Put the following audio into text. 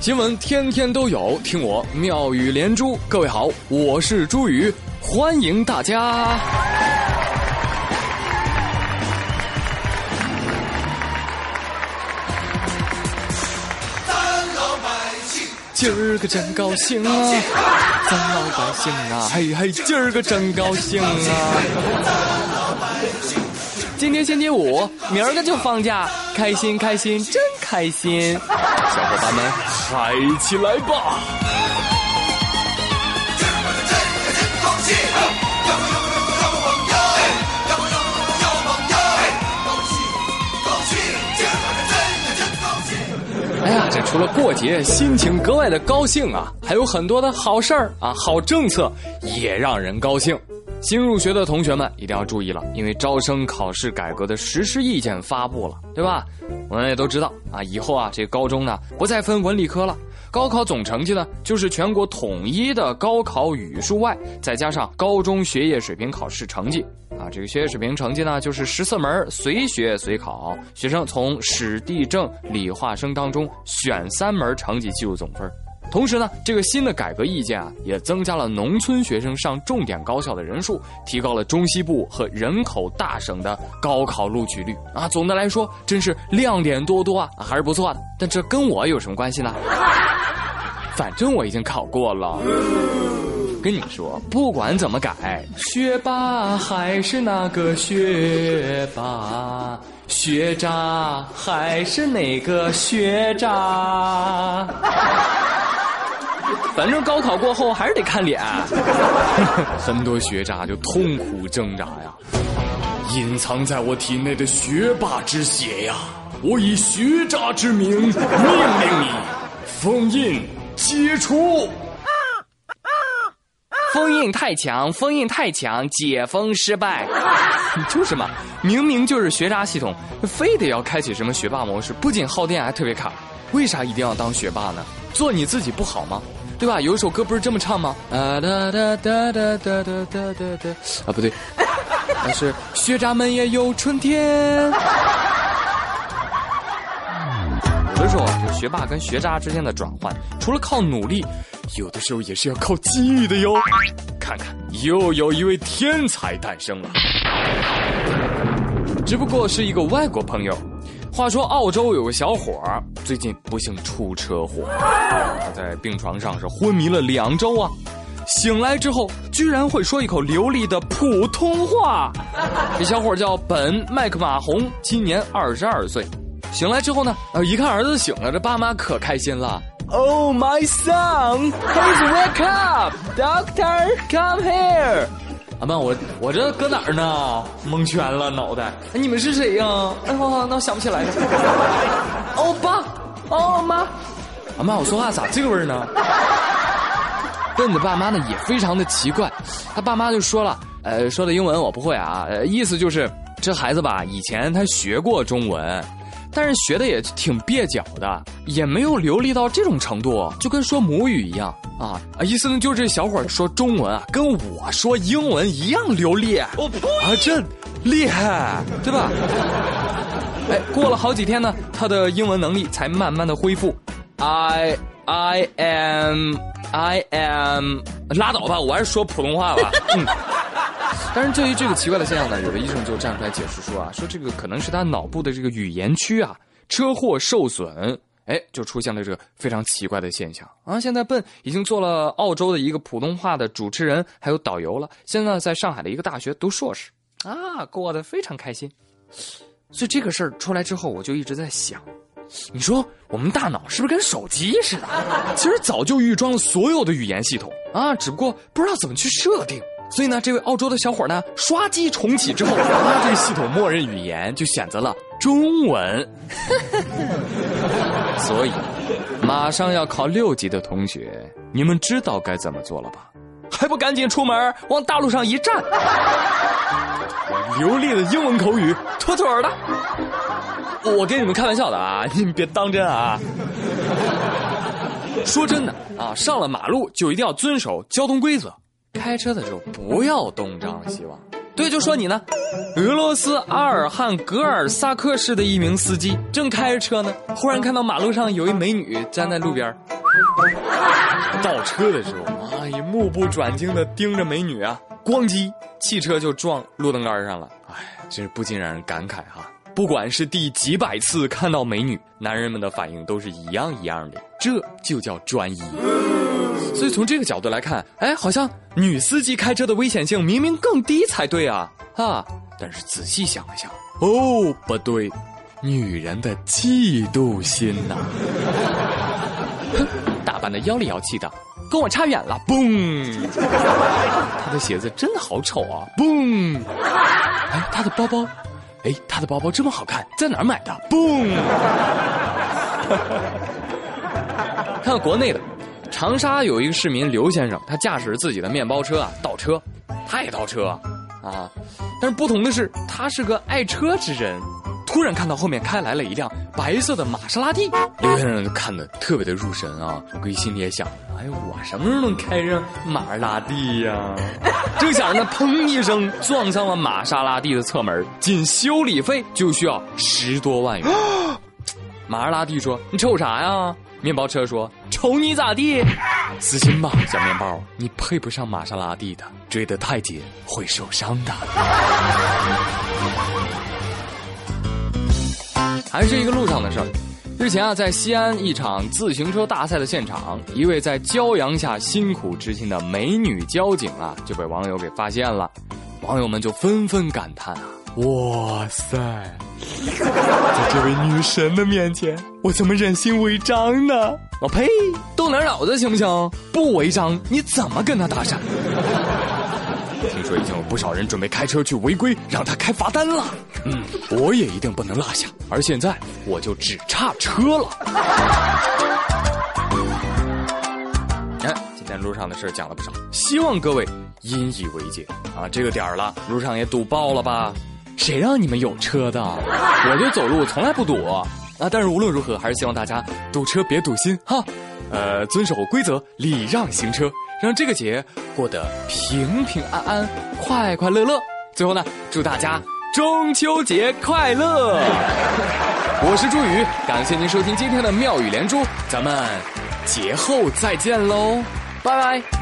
新闻天天都有，听我妙语连珠。各位好，我是朱宇，欢迎大家。咱老百姓今儿个真高兴啊！咱老百姓啊，嘿嘿，今儿个真高兴啊！今天星期五，明儿个就放假，开心开心，真开心！小伙伴们，嗨起来吧！哎呀，这除了过节，心情格外的高兴啊，还有很多的好事儿啊，好政策也让人高兴。新入学的同学们一定要注意了，因为招生考试改革的实施意见发布了，对吧？我们也都知道啊，以后啊，这高中呢不再分文理科了，高考总成绩呢就是全国统一的高考语数外，再加上高中学业水平考试成绩啊，这个学业水平成绩呢就是十四门随学随考，学生从史地政理化生当中选三门成绩计入总分。同时呢，这个新的改革意见啊，也增加了农村学生上重点高校的人数，提高了中西部和人口大省的高考录取率啊。总的来说，真是亮点多多啊，还是不错的。但这跟我有什么关系呢？反正我已经考过了。跟你说，不管怎么改，学霸还是那个学霸，学渣还是那个学渣。反正高考过后还是得看脸，很多学渣就痛苦挣扎呀。隐藏在我体内的学霸之血呀，我以学渣之名命令你封印解除。封印太强，封印太强，解封失败。就是嘛，明明就是学渣系统，非得要开启什么学霸模式，不仅耗电还特别卡。为啥一定要当学霸呢？做你自己不好吗？对吧？有一首歌不是这么唱吗？啊哒哒哒哒哒哒哒哒啊，不对，那是学渣们也有春天。有的时候，这学霸跟学渣之间的转换，除了靠努力，有的时候也是要靠机遇的哟。看看，又有一位天才诞生了，只不过是一个外国朋友。话说，澳洲有个小伙儿最近不幸出车祸，他在病床上是昏迷了两周啊，醒来之后居然会说一口流利的普通话。这小伙叫本麦克马洪，今年二十二岁。醒来之后呢，呃，一看儿子醒了，这爸妈可开心了。Oh my son, please wake up, doctor, come here. 阿曼，我我这搁哪儿呢？蒙圈了脑袋。你们是谁呀？哎呦，那我想不起来了。欧巴，哦妈，阿曼，我说话咋这个味儿呢？笨的爸妈呢也非常的奇怪，他爸妈就说了，呃，说的英文我不会啊，呃，意思就是这孩子吧，以前他学过中文。但是学的也挺蹩脚的，也没有流利到这种程度，就跟说母语一样啊啊！意思呢，就是这小伙说中文啊，跟我说英文一样流利。我呸！啊，这厉害，对吧？哎，过了好几天呢，他的英文能力才慢慢的恢复。I I am I am，拉倒吧，我还是说普通话吧。嗯。但是对于这个奇怪的现象呢，有的医生就站出来解释说啊，说这个可能是他脑部的这个语言区啊车祸受损，哎，就出现了这个非常奇怪的现象啊。现在笨已经做了澳洲的一个普通话的主持人，还有导游了。现在在上海的一个大学读硕士，啊，过得非常开心。所以这个事儿出来之后，我就一直在想，你说我们大脑是不是跟手机似的？其实早就预装了所有的语言系统啊，只不过不知道怎么去设定。所以呢，这位澳洲的小伙呢，刷机重启之后，他这个系统默认语言就选择了中文。所以，马上要考六级的同学，你们知道该怎么做了吧？还不赶紧出门往大路上一站，流利的英文口语，妥妥的。我跟你们开玩笑的啊，你们别当真啊。说真的啊，上了马路就一定要遵守交通规则。开车的时候不要东张西望，对，就说你呢。俄罗斯阿尔汉格尔萨克市的一名司机正开着车呢，忽然看到马路上有一美女站在路边倒车的时候，啊，也目不转睛的盯着美女啊，咣叽，汽车就撞路灯杆上了。哎，真是不禁让人感慨哈。不管是第几百次看到美女，男人们的反应都是一样一样的，这就叫专一。所以从这个角度来看，哎，好像女司机开车的危险性明明更低才对啊啊！但是仔细想了想，哦，不对，女人的嫉妒心呐！哼，打扮的妖里妖气的，跟我差远了。嘣！他的鞋子真的好丑啊！嘣！哎，他的包包。哎，他的包包这么好看，在哪儿买的？嘣！看国内的，长沙有一个市民刘先生，他驾驶自己的面包车啊倒车，他也倒车啊，但是不同的是，他是个爱车之人。突然看到后面开来了一辆白色的玛莎拉蒂，刘先生就看得特别的入神啊，估计心里也想：哎，我什么时候能开上玛莎拉蒂呀？正想着，砰一声撞上了玛莎拉蒂的侧门，仅修理费就需要十多万元。玛莎拉蒂说：“你瞅啥呀？”面包车说：“瞅你咋地？死心吧，小面包，你配不上玛莎拉蒂的，追得太紧会受伤的。”还是一个路上的事儿。日前啊，在西安一场自行车大赛的现场，一位在骄阳下辛苦执勤的美女交警啊，就被网友给发现了。网友们就纷纷感叹啊：“哇塞，在这位女神的面前，我怎么忍心违章呢？我呸，动点脑子行不行？不违章，你怎么跟他搭讪？”听说已经有不少人准备开车去违规，让他开罚单了。嗯，我也一定不能落下。而现在，我就只差车了。哎，今天路上的事讲了不少，希望各位引以为戒啊！这个点儿了，路上也堵爆了吧？谁让你们有车的？我就走路从来不堵啊！但是无论如何，还是希望大家堵车别堵心哈。呃，遵守规则，礼让行车。让这个节过得平平安安、快快乐乐。最后呢，祝大家中秋节快乐！我是朱宇，感谢您收听今天的妙语连珠，咱们节后再见喽，拜拜。